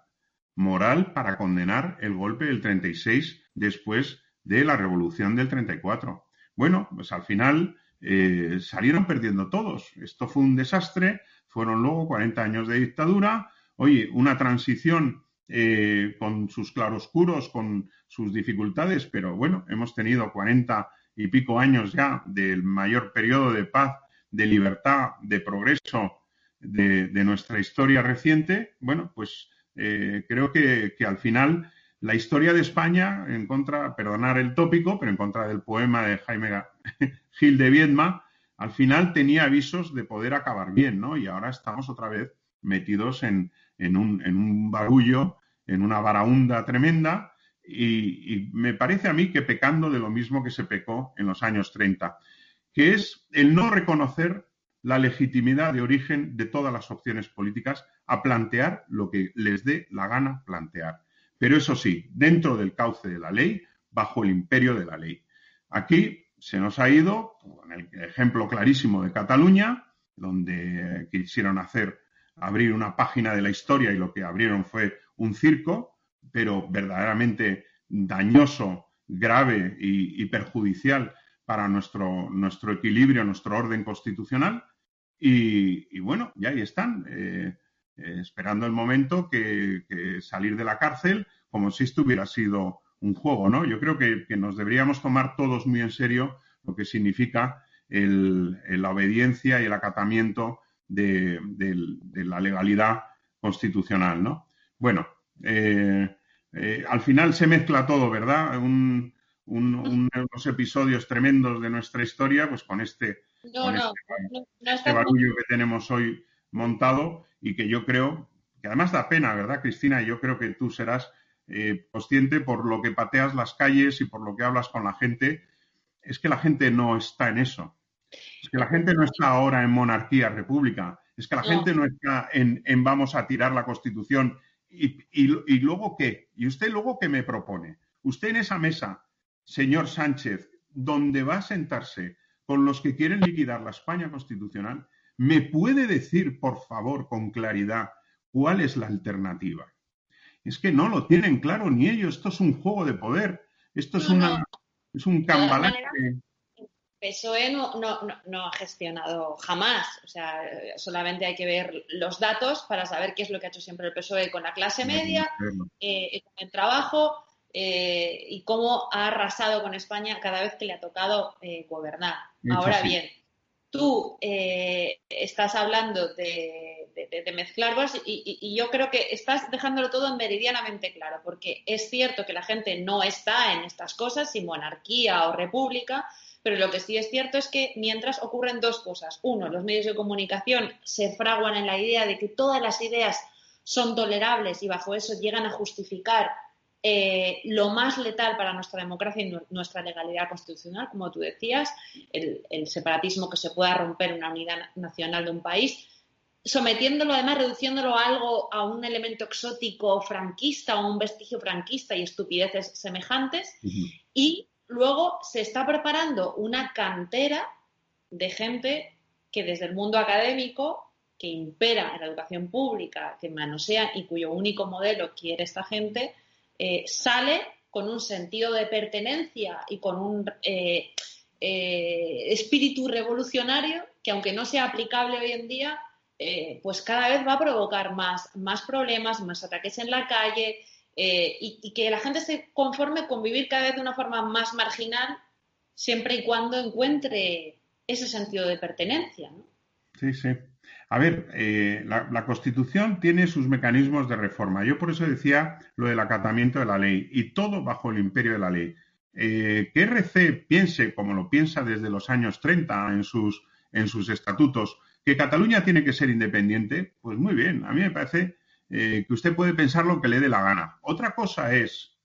Speaker 3: moral para condenar el golpe del 36 después de la revolución del 34. Bueno, pues al final eh, salieron perdiendo todos. Esto fue un desastre. Fueron luego 40 años de dictadura. Oye, una transición eh, con sus claroscuros, con sus dificultades, pero bueno, hemos tenido cuarenta y pico años ya del mayor periodo de paz, de libertad, de progreso de, nuestra historia reciente. Bueno, pues eh, creo que, al final la historia de España, en contra, perdonar el tópico, pero en contra del poema de Jaime *laughs* Gil de Viedma, al final tenía avisos de poder acabar bien, ¿no? Y ahora estamos otra vez metidos en, en un, en un barullo, en una varaunda tremenda, y, me parece a mí que pecando de lo mismo que se pecó en los años 30, que es el no reconocer la legitimidad de origen de todas las opciones políticas a plantear lo que les dé la gana plantear. Pero eso sí, dentro del cauce de la ley, bajo el imperio de la ley. Aquí se nos ha ido, con el ejemplo clarísimo de Cataluña, donde quisieron hacer abrir una página de la historia y lo que abrieron fue un circo, pero verdaderamente dañoso, grave y, perjudicial para nuestro, nuestro, equilibrio, nuestro orden constitucional. Y, bueno, ya ahí están, eh, eh, esperando el momento que, salir de la cárcel como si esto hubiera sido un juego, ¿no? Yo creo que, nos deberíamos tomar todos muy en serio lo que significa la obediencia y el acatamiento de, la legalidad constitucional, ¿no? Bueno, eh, eh, al final se mezcla todo, ¿verdad? unos episodios tremendos de nuestra historia, pues con este, este, barullo que tenemos hoy montado y que yo creo que además da pena, ¿verdad, Cristina? Yo creo que tú serás eh, consciente por lo que pateas las calles y por lo que hablas con la gente. Es que la gente no está en eso. Es que la gente no está ahora en monarquía, república. Es que la gente no está en, vamos a tirar la constitución. Y, y, luego qué? ¿Y usted luego qué me propone? Usted en esa mesa, señor Sánchez, donde va a sentarse con los que quieren liquidar la España constitucional, ¿me puede decir, por favor, con claridad, cuál es la alternativa? Es que no lo tienen claro ni ellos. Esto es un juego de poder. Esto es, una, es un cambalache
Speaker 1: PSOE no, no, ha gestionado jamás. O sea, solamente hay que ver los datos para saber qué es lo que ha hecho siempre el PSOE con la clase media, eh, con el trabajo eh, y cómo ha arrasado con España cada vez que le ha tocado eh, gobernar. Ahora bien, tú estás hablando de, mezclar voz y, yo creo que estás dejándolo todo meridianamente claro, porque es cierto que la gente no está en estas cosas, si monarquía o república, pero lo que sí es cierto es que mientras ocurren dos cosas. Uno, los medios de comunicación se fraguan en la idea de que todas las ideas son tolerables y bajo eso llegan a justificar eh, lo más letal para nuestra democracia y nuestra legalidad constitucional, como tú decías, el, separatismo que se pueda romper una unidad nacional de un país, sometiéndolo además, reduciéndolo a algo, a un elemento exótico franquista o un vestigio franquista y estupideces semejantes, y luego se está preparando una cantera de gente que desde el mundo académico, que impera en la educación pública, que manosea y cuyo único modelo quiere esta gente, eh, sale con un sentido de pertenencia y con un eh, eh, espíritu revolucionario que aunque no sea aplicable hoy en día, pues cada vez va a provocar más, más problemas, más ataques en la calle, y, que la gente se conforme con vivir cada vez de una forma más marginal, siempre y cuando encuentre ese sentido de pertenencia.
Speaker 3: Sí, sí. A ver, eh, la, Constitución tiene sus mecanismos de reforma. Yo por eso decía lo del acatamiento de la ley y todo bajo el imperio de la ley. Eh, que RC piense, como lo piensa desde los años 30 en sus, en sus estatutos, que Cataluña tiene que ser independiente, pues muy bien. A mí me parece eh, que usted puede pensar lo que le dé la gana. Otra cosa es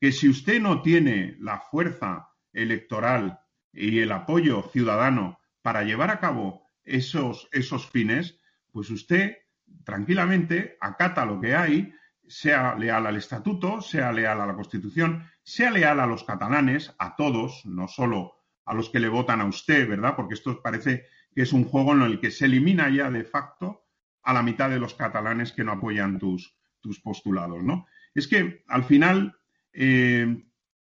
Speaker 3: que si usted no tiene la fuerza electoral y el apoyo ciudadano para llevar a cabo esos, esos fines, pues usted tranquilamente acata lo que hay, sea leal al estatuto, sea leal a la Constitución, sea leal a los catalanes, a todos, no solo a los que le votan a usted, ¿verdad? Porque esto parece que es un juego en el que se elimina ya de facto a la mitad de los catalanes que no apoyan tus, tus postulados, ¿no? Es que al final eh,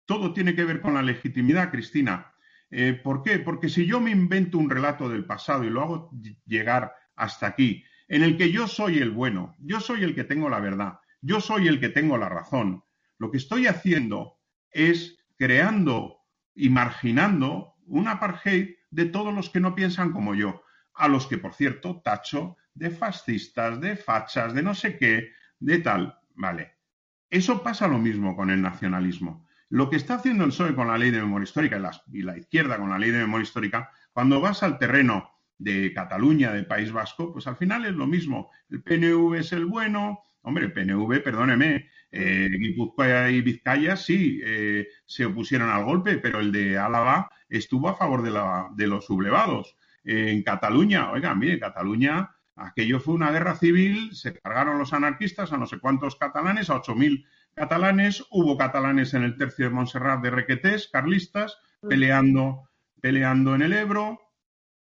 Speaker 3: todo tiene que ver con la legitimidad, Cristina. Eh, ¿Por qué? Porque si yo me invento un relato del pasado y lo hago llegar hasta aquí, en el que yo soy el bueno, yo soy el que tengo la verdad, yo soy el que tengo la razón, lo que estoy haciendo es creando y marginando un apartheid de todos los que no piensan como yo, a los que, por cierto, tacho de fascistas, de fachas, de no sé qué, de tal. Vale. Eso pasa lo mismo con el nacionalismo. Lo que está haciendo el PSOE con la ley de memoria histórica y la, izquierda con la ley de memoria histórica, cuando vas al terreno de Cataluña, de País Vasco, pues al final es lo mismo. El PNV es el bueno. Hombre, el PNV, perdóneme, eh, Guipúzcoa y Vizcaya sí eh, se opusieron al golpe, pero el de Álava estuvo a favor de, la, de los sublevados. en Cataluña, oiga, mire, Cataluña Aquello fue una guerra civil, se cargaron los anarquistas a no sé cuántos catalanes, a 8.000 catalanes, hubo catalanes en el tercio de Montserrat de Requetés, carlistas, peleando, peleando en el Ebro.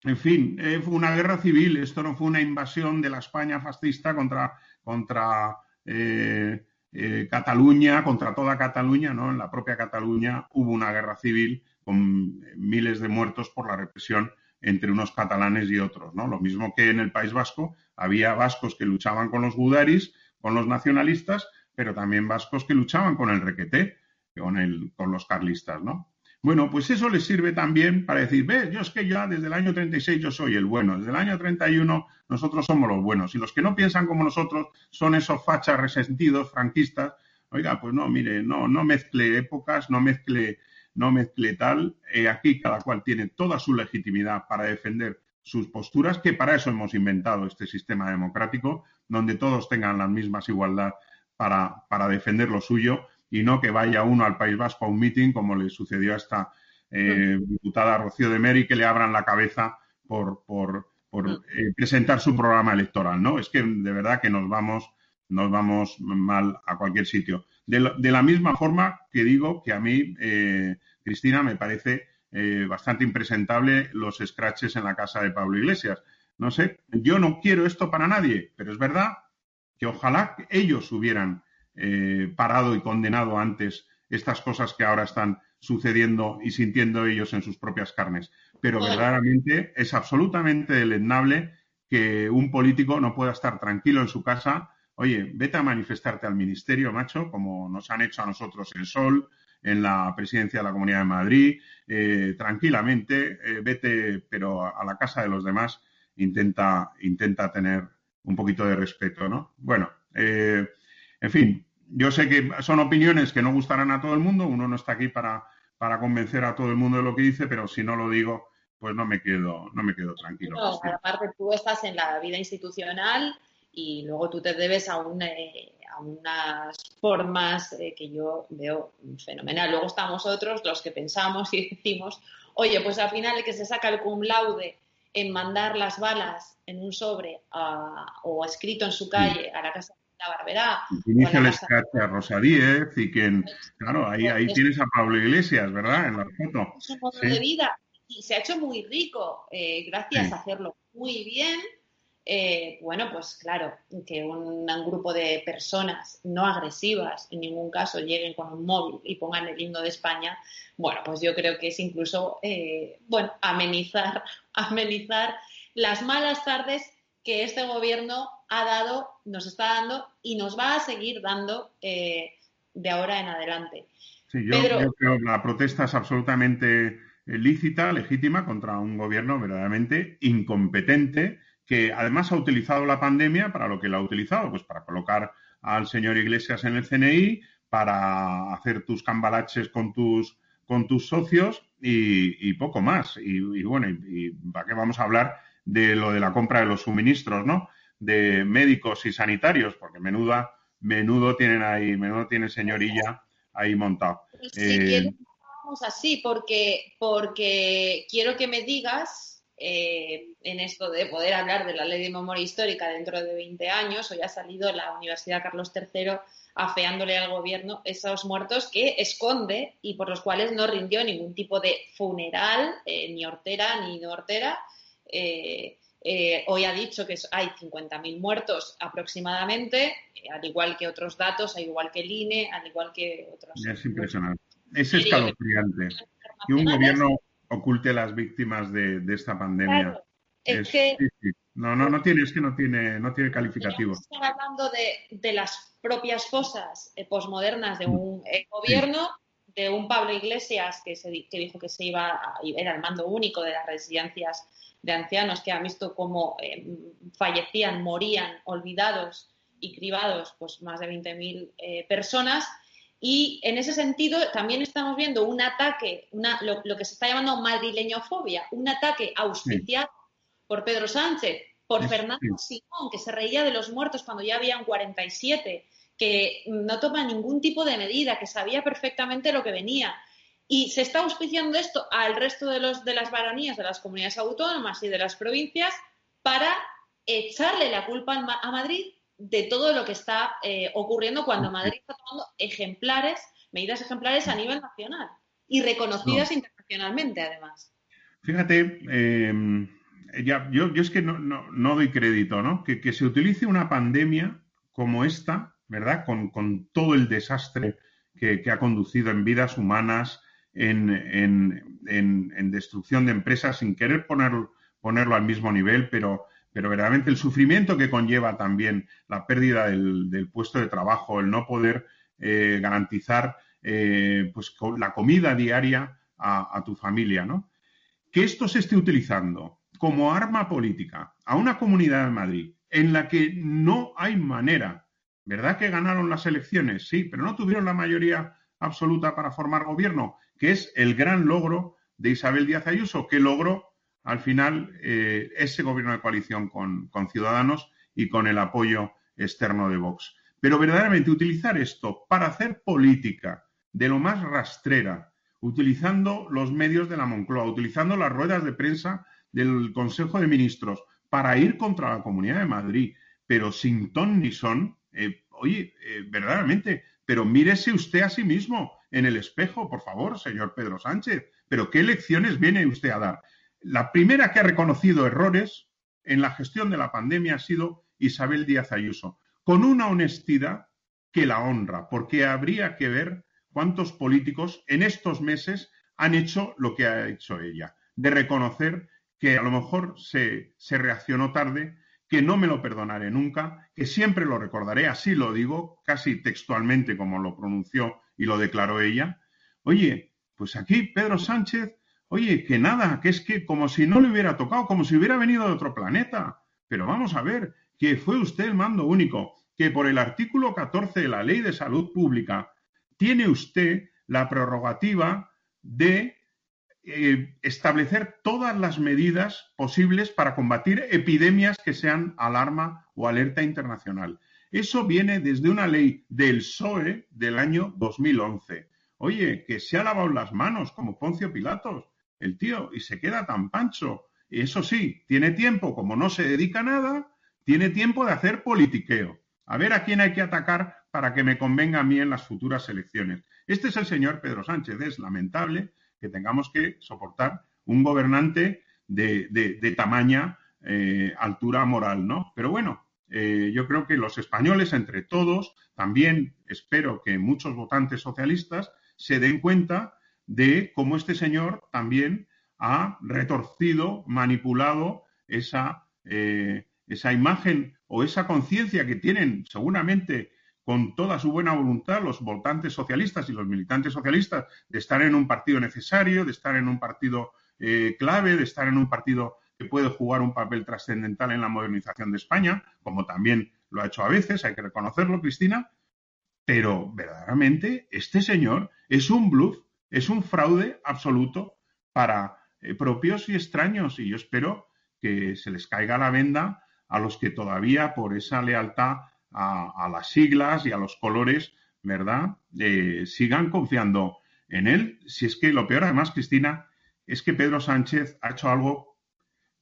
Speaker 3: En fin, eh, fue una guerra civil, esto no fue una invasión de la España fascista contra, contra eh, eh, Cataluña, contra toda Cataluña, ¿no? En la propia Cataluña hubo una guerra civil con miles de muertos por la represión entre unos catalanes y otros, ¿no? Lo mismo que en el País Vasco había vascos que luchaban con los gudaris, con los nacionalistas, pero también vascos que luchaban con el requeté, con, el, con los carlistas, ¿no? Bueno, pues eso les sirve también para decir, ves, yo es que ya desde el año 36 yo soy el bueno, desde el año 31 nosotros somos los buenos, y los que no piensan como nosotros son esos fachas resentidos, franquistas. Oiga, pues no, mire, no, no mezcle épocas, no mezcle no mezcle tal. Eh, aquí cada cual tiene toda su legitimidad para defender sus posturas, que para eso hemos inventado este sistema democrático, donde todos tengan las mismas igualdad para, para defender lo suyo y no que vaya uno al País Vasco a un meeting, como le sucedió a esta eh, diputada Rocío de Meri, que le abran la cabeza por, por, eh, presentar su programa electoral, ¿no? Es que de verdad que nos vamos, nos vamos mal a cualquier sitio. De, la misma forma que digo que a mí Cristina, me parece eh, bastante impresentable los scratches en la casa de Pablo Iglesias. No sé, yo no quiero esto para nadie, pero es verdad que ojalá ellos hubieran eh, parado y condenado antes estas cosas que ahora están sucediendo y sintiendo ellos en sus propias carnes. Pero verdaderamente es absolutamente deleznable que un político no pueda estar tranquilo en su casa. Oye, vete a manifestarte al ministerio, macho, como nos han hecho a nosotros el Sol, en la presidencia de la Comunidad de Madrid, eh, tranquilamente, eh, vete, pero a, la casa de los demás intenta, intenta tener un poquito de respeto, ¿no? Bueno, eh, en fin, yo sé que son opiniones que no gustarán a todo el mundo, uno no está aquí para, para convencer a todo el mundo de lo que dice, pero si no lo digo, pues no me quedo, no me quedo tranquilo.
Speaker 1: No, aparte tú estás en la vida institucional y luego tú te debes a, eh, a unas formas eh, que yo veo fenomenal. Luego estamos otros, los que pensamos y decimos, oye, pues al final el que se saca el cum laude en mandar las balas en un sobre o escrito en su calle a la casa de la Barberá.
Speaker 3: Inicia el escape a Rosa Díez y que, claro, ahí, ahí tienes a Pablo Iglesias, ¿verdad? En la foto.
Speaker 1: Es un modo de vida y se ha hecho muy rico eh, gracias a hacerlo muy bien eh, bueno, pues claro, que un, grupo de personas no agresivas en ningún caso lleguen con un móvil y pongan el himno de España, bueno, pues yo creo que es incluso, eh, bueno, amenizar, amenizar las malas tardes que este gobierno ha dado, nos está dando y nos va a seguir dando eh, de ahora en adelante.
Speaker 3: Sí, yo, yo creo que la protesta es absolutamente lícita, legítima contra un gobierno verdaderamente incompetente que además ha utilizado la pandemia para lo que la ha utilizado, pues para colocar al señor Iglesias en el CNI, para hacer tus cambalaches con tus, con tus socios y, poco más. Y, bueno, y, para qué vamos a hablar de lo de la compra de los suministros, ¿no? De médicos y sanitarios, porque menuda, menudo tienen ahí, menudo tiene señorilla ahí montado.
Speaker 1: Si eh, vamos así, porque, porque quiero que me digas eh, en esto de poder hablar de la ley de memoria histórica dentro de 20 años. Hoy ha salido la Universidad Carlos III afeándole al gobierno esos muertos que esconde y por los cuales no rindió ningún tipo de funeral, eh, ni hortera ni no hortera. Eh, hoy ha dicho que hay 50.000 muertos aproximadamente, al igual que otros datos, al igual que el INE, al igual que otros.
Speaker 3: Es impresionante. Es escalofriante. Y un gobierno oculte las víctimas de, esta pandemia.
Speaker 1: es, que
Speaker 3: No, no, no tiene, es que no tiene, no tiene calificativo.
Speaker 1: Estamos hablando de, las propias fosas eh, posmodernas de un eh, gobierno, de un Pablo Iglesias que, se, que dijo que se iba a, era el mando único de las residencias de ancianos, que ha visto cómo eh, fallecían, morían, olvidados y cribados, pues más de 20.000 personas y en ese sentido también estamos viendo un ataque, una, lo, que se está llamando madrileñofobia, un ataque auspiciado por Pedro Sánchez, por Fernando Simón, que se reía de los muertos cuando ya habían 47, que no toma ningún tipo de medida, que sabía perfectamente lo que venía. Y se está auspiciando esto al resto de, los, de las baronías de las comunidades autónomas y de las provincias para echarle la culpa a Madrid de todo lo que está eh, ocurriendo cuando Madrid está tomando ejemplares, medidas ejemplares a nivel nacional y reconocidas internacionalmente, además.
Speaker 3: Fíjate, eh, ya, yo, es que no, no, doy crédito, ¿no? Que, se utilice una pandemia como esta, ¿verdad? Con, todo el desastre que, ha conducido en vidas humanas, en, en, destrucción de empresas, sin querer ponerlo al mismo nivel, pero pero verdaderamente el sufrimiento que conlleva también la pérdida del, puesto de trabajo, el no poder eh, garantizar eh, pues, la comida diaria a, tu familia, ¿no? Que esto se esté utilizando como arma política a una comunidad de Madrid en la que no hay manera, ¿verdad que ganaron las elecciones? Sí, pero no tuvieron la mayoría absoluta para formar gobierno, que es el gran logro de Isabel Díaz Ayuso, que logró al final eh, ese gobierno de coalición con, Ciudadanos y con el apoyo externo de Vox. Pero verdaderamente utilizar esto para hacer política de lo más rastrera, utilizando los medios de la Moncloa, utilizando las ruedas de prensa del Consejo de Ministros para ir contra la Comunidad de Madrid, pero sin ton ni son, eh, oye, eh, verdaderamente, pero mírese usted a sí mismo en el espejo, por favor, señor Pedro Sánchez, pero ¿qué lecciones viene usted a dar? La primera que ha reconocido errores en la gestión de la pandemia ha sido Isabel Díaz Ayuso, con una honestidad que la honra, porque habría que ver cuántos políticos en estos meses han hecho lo que ha hecho ella, de reconocer que a lo mejor se, se reaccionó tarde, que no me lo perdonaré nunca, que siempre lo recordaré, así lo digo, casi textualmente como lo pronunció y lo declaró ella. Oye, pues aquí Pedro Sánchez, oye, que nada, que es que como si no le hubiera tocado, como si hubiera venido de otro planeta. Pero vamos a ver, que fue usted el mando único, que por el artículo 14 de la Ley de Salud Pública tiene usted la prerrogativa de eh, establecer todas las medidas posibles para combatir epidemias que sean alarma o alerta internacional. Eso viene desde una ley del PSOE del año 2011. Oye, que se ha lavado las manos como Poncio Pilatos, el tío, y se queda tan pancho. Eso sí, tiene tiempo, como no se dedica a nada, tiene tiempo de hacer politiqueo. A ver a quién hay que atacar para que me convenga a mí en las futuras elecciones. Este es el señor Pedro Sánchez. Es lamentable que tengamos que soportar un gobernante de, tamaña eh, altura moral, ¿no? Pero bueno, eh, yo creo que los españoles, entre todos, también espero que muchos votantes socialistas se den cuenta de cómo este señor también ha retorcido, manipulado esa, eh, esa imagen o esa conciencia que tienen seguramente con toda su buena voluntad los votantes socialistas y los militantes socialistas de estar en un partido necesario, de estar en un partido eh, clave, de estar en un partido que puede jugar un papel trascendental en la modernización de España, como también lo ha hecho a veces, hay que reconocerlo, Cristina, pero verdaderamente este señor es un bluff, es un fraude absoluto para eh, propios y extraños y yo espero que se les caiga la venda a los que todavía por esa lealtad a, las siglas y a los colores, ¿verdad? Eh, sigan confiando en él. Si es que lo peor, además, Cristina, es que Pedro Sánchez ha hecho algo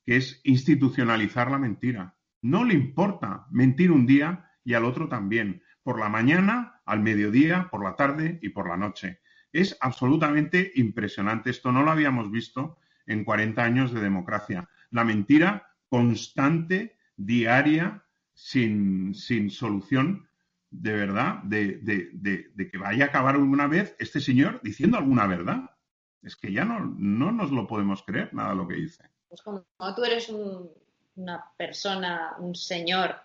Speaker 3: que es institucionalizar la mentira. No le importa mentir un día y al otro también, por la mañana, al mediodía, por la tarde y por la noche. Es absolutamente impresionante. Esto no lo habíamos visto en 40 años de democracia. La mentira constante, diaria, sin, sin solución de verdad, de, de, que vaya a acabar alguna vez este señor diciendo alguna verdad. Es que ya no, no nos lo podemos creer nada lo que dice.
Speaker 1: Pues como tú eres una persona, un señor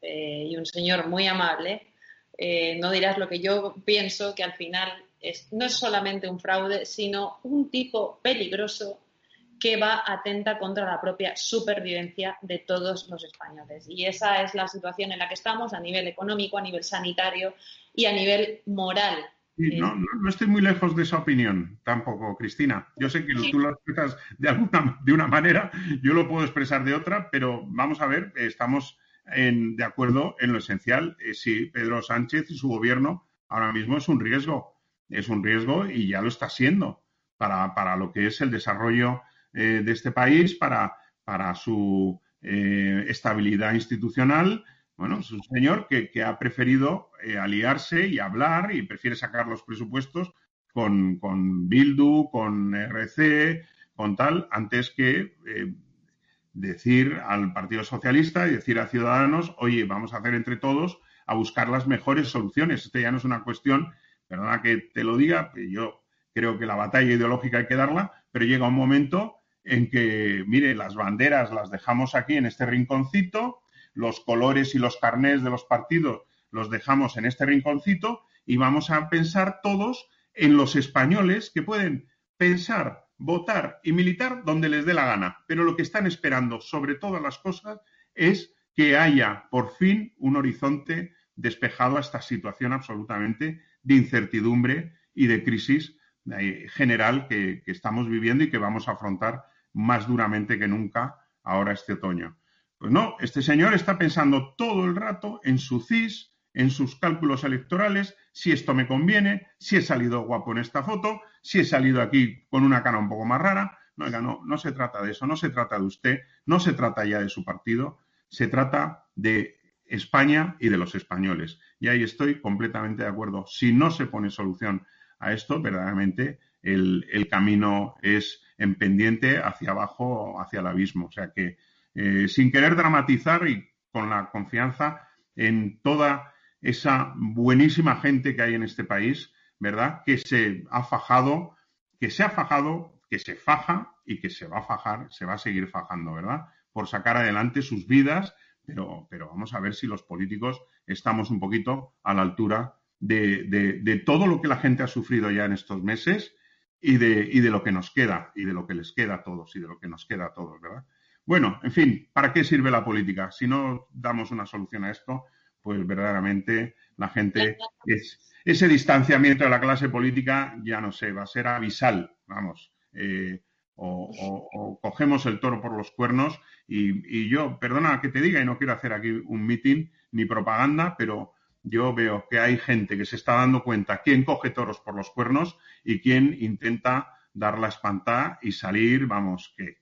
Speaker 1: eh, y un señor muy amable, eh, no dirás lo que yo pienso, que al final es, no es solamente un fraude, sino un tipo peligroso que va atenta contra la propia supervivencia de todos los españoles. Y esa es la situación en la que estamos a nivel económico, a nivel sanitario y a nivel moral.
Speaker 3: no, no, estoy muy lejos de esa opinión tampoco, Cristina. Yo sé que tú lo expresas de, alguna, de una manera, yo lo puedo expresar de otra, pero vamos a ver, estamos de acuerdo en lo esencial. Eh, sí, Pedro Sánchez y su gobierno ahora mismo es un riesgo, es un riesgo y ya lo está siendo para, para lo que es el desarrollo eh, de este país para, para su eh, estabilidad institucional. Bueno, es un señor que, ha preferido eh, aliarse y hablar y prefiere sacar los presupuestos con, con Bildu, con RC, con tal, antes que decir al Partido Socialista y decir a Ciudadanos, oye, vamos a hacer entre todos a buscar las mejores soluciones. Esto ya no es una cuestión, perdona que te lo diga, yo creo que la batalla ideológica hay que darla, pero llega un momento en que, mire, las banderas las dejamos aquí en este rinconcito, los colores y los carnés de los partidos los dejamos en este rinconcito y vamos a pensar todos en los españoles que pueden pensar, votar y militar donde les dé la gana. Pero lo que están esperando sobre todas las cosas es que haya por fin un horizonte despejado a esta situación absolutamente de incertidumbre y de crisis eh, general que, que, estamos viviendo y que vamos a afrontar más duramente que nunca ahora este otoño. Pues no, este señor está pensando todo el rato en su CIS, en sus cálculos electorales, si esto me conviene, si he salido guapo en esta foto, si he salido aquí con una cara un poco más rara. No, no, no se trata de eso, no se trata de usted, no se trata ya de su partido, se trata de España y de los españoles. Y ahí estoy completamente de acuerdo. Si no se pone solución a esto, verdaderamente el, camino es en pendiente hacia abajo, hacia el abismo. O sea que, eh, sin querer dramatizar y con la confianza en toda esa buenísima gente que hay en este país, ¿verdad? Que se ha fajado, que se ha fajado, que se faja y que se va a fajar, se va a seguir fajando, ¿verdad? Por sacar adelante sus vidas, pero, pero vamos a ver si los políticos estamos un poquito a la altura de, de, todo lo que la gente ha sufrido ya en estos meses y de, y de lo que nos queda, y de lo que les queda a todos, y de lo que nos queda a todos, ¿verdad? Bueno, en fin, ¿para qué sirve la política? Si no damos una solución a esto, pues verdaderamente la gente es, ese distanciamiento de la clase política ya no sé, va a ser abisal, vamos. Eh, o, cogemos el toro por los cuernos y, yo, perdona que te diga y no quiero hacer aquí un meeting ni propaganda, pero yo veo que hay gente que se está dando cuenta quién coge toros por los cuernos y quién intenta dar la espantada y salir, vamos, que,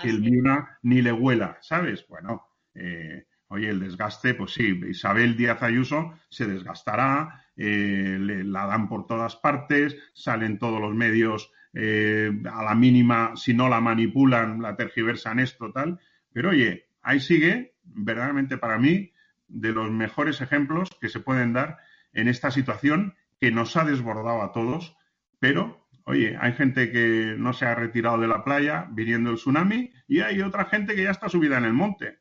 Speaker 3: que el Miuna ni le huela, ¿sabes? Bueno, eh, oye, el desgaste, pues sí, Isabel Díaz Ayuso se desgastará, eh, la dan por todas partes, salen todos los medios eh, a la mínima, si no la manipulan, la tergiversan esto, tal. Pero oye, ahí sigue, verdaderamente para mí, de los mejores ejemplos que se pueden dar en esta situación que nos ha desbordado a todos, pero oye, hay gente que no se ha retirado de la playa viniendo el tsunami y hay otra gente que ya está subida en el monte.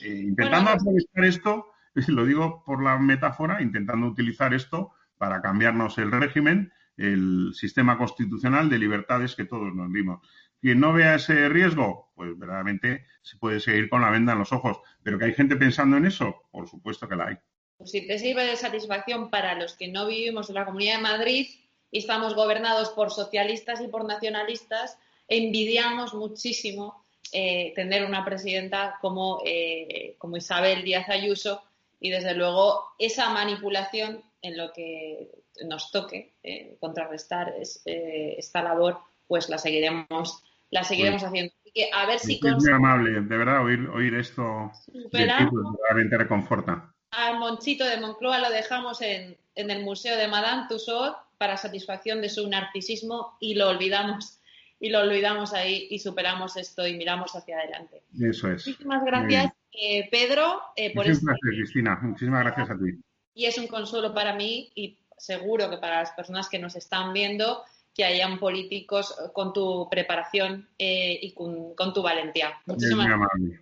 Speaker 3: Eh, intentando aprovechar esto, *laughs* lo digo por la metáfora, intentando utilizar esto para cambiarnos el régimen, el sistema constitucional de libertades que todos nos dimos. Quien no vea ese riesgo, pues verdaderamente se puede seguir con la venda en los ojos. Pero que hay gente pensando en eso, por supuesto que la hay.
Speaker 1: Pues si te sirve de satisfacción para los que no vivimos en la Comunidad de Madrid y estamos gobernados por socialistas y por nacionalistas, envidiamos muchísimo eh, tener una presidenta como, eh, como Isabel Díaz Ayuso y desde luego esa manipulación en lo que nos toque eh, contrarrestar esta labor pues la seguiremos la seguiremos haciendo a ver si
Speaker 3: es muy amable de verdad oír oír esto realmente reconforta
Speaker 1: al Monchito de Moncloa lo dejamos en, en el Museo de Madame Tussauds para satisfacción de su narcisismo y lo olvidamos y lo olvidamos ahí y superamos esto y miramos hacia adelante.
Speaker 3: Eso es.
Speaker 1: Muchísimas gracias, eh, Pedro,
Speaker 3: eh, por Muchísimas gracias, Cristina. Muchísimas gracias a ti.
Speaker 1: Y es un consuelo para mí y seguro que para las personas que nos están viendo que hayan políticos con tu preparación eh, y con, con, tu valentía.
Speaker 3: Muchísimas gracias.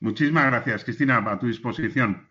Speaker 3: Muchísimas gracias, Cristina, a tu disposición.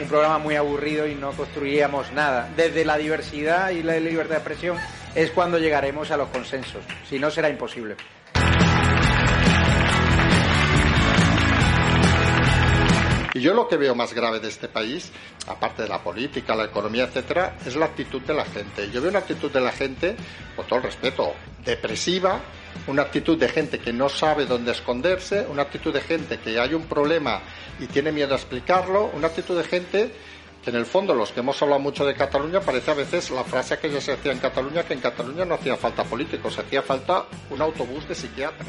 Speaker 4: un programa muy aburrido y no construiríamos nada. Desde la diversidad y la libertad de expresión es cuando llegaremos a los consensos. Si no, será imposible.
Speaker 5: Y yo lo que veo más grave de este país, aparte de la política, la economía, etcétera, es la actitud de la gente. Yo veo una actitud de la gente, con todo el respeto, depresiva, una actitud de gente que no sabe dónde esconderse, una actitud de gente que hay un problema y tiene miedo a explicarlo, una actitud de gente que en el fondo los que hemos hablado mucho de Cataluña parece a veces la frase que ya se hacía en Cataluña que en Cataluña no hacía falta políticos, hacía falta un autobús de psiquiatras.